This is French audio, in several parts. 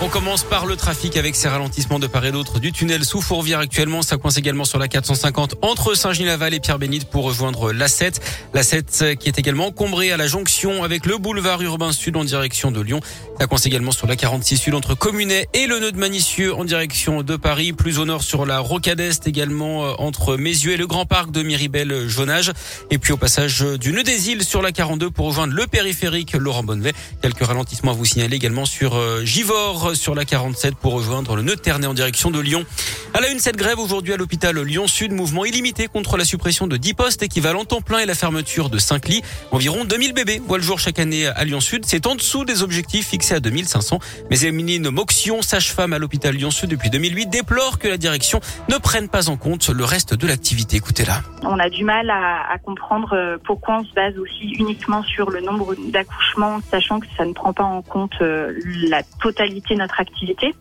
On commence par le trafic avec ces ralentissements de part et d'autre du tunnel sous Fourvière actuellement. Ça coince également sur la 450 entre Saint-Genis-Laval et Pierre-Bénite pour rejoindre l'A7. L'A7 qui est également encombrée à la jonction avec le boulevard urbain sud en direction de Lyon. Ça coince également sur la 46 sud entre Communet et le nœud de Manicieux en direction de Paris. Plus au nord sur la Rocade Est également euh, entre Mézieux et le Grand Parc de Miribel-Jonage. Et puis au passage du nœud des îles sur la 42 pour rejoindre le périphérique Laurent Bonnevet. Quelques ralentissements à vous signaler également sur euh, Givors sur la 47 pour rejoindre le nœud en direction de Lyon. À la une, cette grève aujourd'hui à l'hôpital Lyon-Sud, mouvement illimité contre la suppression de 10 postes équivalent temps plein et la fermeture de 5 lits. Environ 2000 bébés voient le jour chaque année à Lyon-Sud. C'est en dessous des objectifs fixés à 2500. Mais Émiline Moxion, sage-femme à l'hôpital Lyon-Sud depuis 2008, déplore que la direction ne prenne pas en compte le reste de l'activité. Écoutez-la. On a du mal à, à, comprendre euh, pourquoi on se base aussi uniquement sur le nombre d'accouchements, sachant que ça ne prend pas en compte euh, la totalité de notre activité.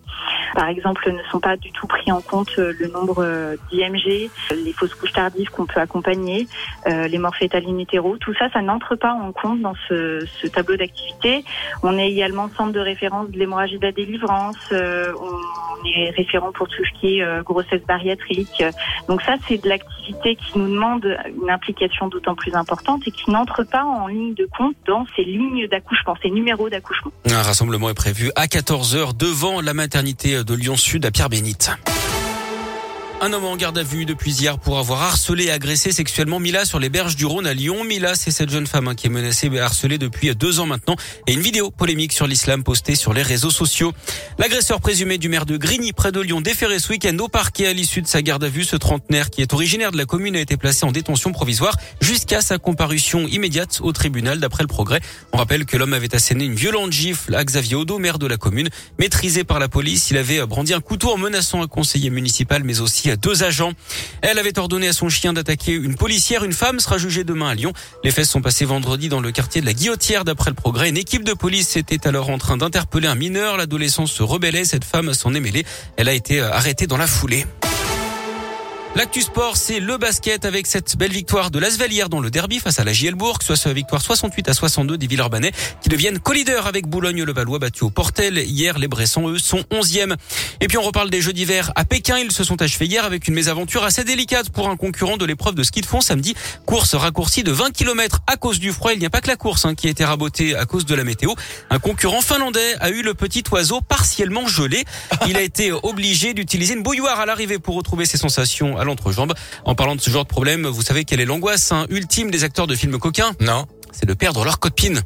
Par exemple, ne sont pas du tout pris en compte euh, le nombre d'IMG, les fausses couches tardives qu'on peut accompagner, les morts fétales in Tout ça, ça n'entre pas en compte dans ce, ce tableau d'activité. On est également centre de référence de l'hémorragie de la délivrance. on est référent pour tout ce qui est grossesse bariatrique. Donc ça, c'est de l'activité qui nous demande une implication d'autant plus importante et qui n'entre pas en ligne de compte dans ces lignes d'accouchement, ces numéros d'accouchement. Un rassemblement est prévu à 14h devant la maternité de Lyon-Sud à Pierre-Bénite. Un homme en garde à vue depuis hier pour avoir harcelé et agressé sexuellement Mila sur les berges du Rhône à Lyon. Mila, c'est cette jeune femme hein, qui est menacée et harcelée depuis deux ans maintenant. Et une vidéo polémique sur l'islam postée sur les réseaux sociaux. L'agresseur présumé du maire de Grigny, près de Lyon, déféré ce week-end au parquet à l'issue de sa garde à vue. Ce trentenaire, qui est originaire de la commune, a été placé en détention provisoire jusqu'à sa comparution immédiate au tribunal, d'après le progrès. On rappelle que l'homme avait asséné une violente gifle à Xavier Odo, maire de la commune. Maîtrisé par la police, il avait brandi un couteau en menaçant un conseiller municipal, mais aussi deux agents. Elle avait ordonné à son chien d'attaquer une policière. Une femme sera jugée demain à Lyon. Les faits sont passés vendredi dans le quartier de la Guillotière d'après le progrès. Une équipe de police était alors en train d'interpeller un mineur. L'adolescent se rebellait. Cette femme s'en est mêlée. Elle a été euh, arrêtée dans la foulée. L'actu sport, c'est le basket avec cette belle victoire de l'Asvel hier dans le derby face à la Gielbourg, soit sa victoire 68 à 62 des Villeurbanais qui deviennent co-leaders avec Boulogne-le-Valois battu au Portel. Hier, les Bressons, eux, sont 11e. Et puis on reparle des Jeux d'hiver à Pékin. Ils se sont achevés hier avec une mésaventure assez délicate pour un concurrent de l'épreuve de ski de fond samedi. Course raccourcie de 20 km à cause du froid. Il n'y a pas que la course hein, qui a été rabotée à cause de la météo. Un concurrent finlandais a eu le petit oiseau partiellement gelé. Il a été obligé d'utiliser une bouilloire à l'arrivée pour retrouver ses sensations l'entrejambe. En parlant de ce genre de problème, vous savez quelle est l'angoisse hein, ultime des acteurs de films coquins? Non. C'est de perdre leur copine.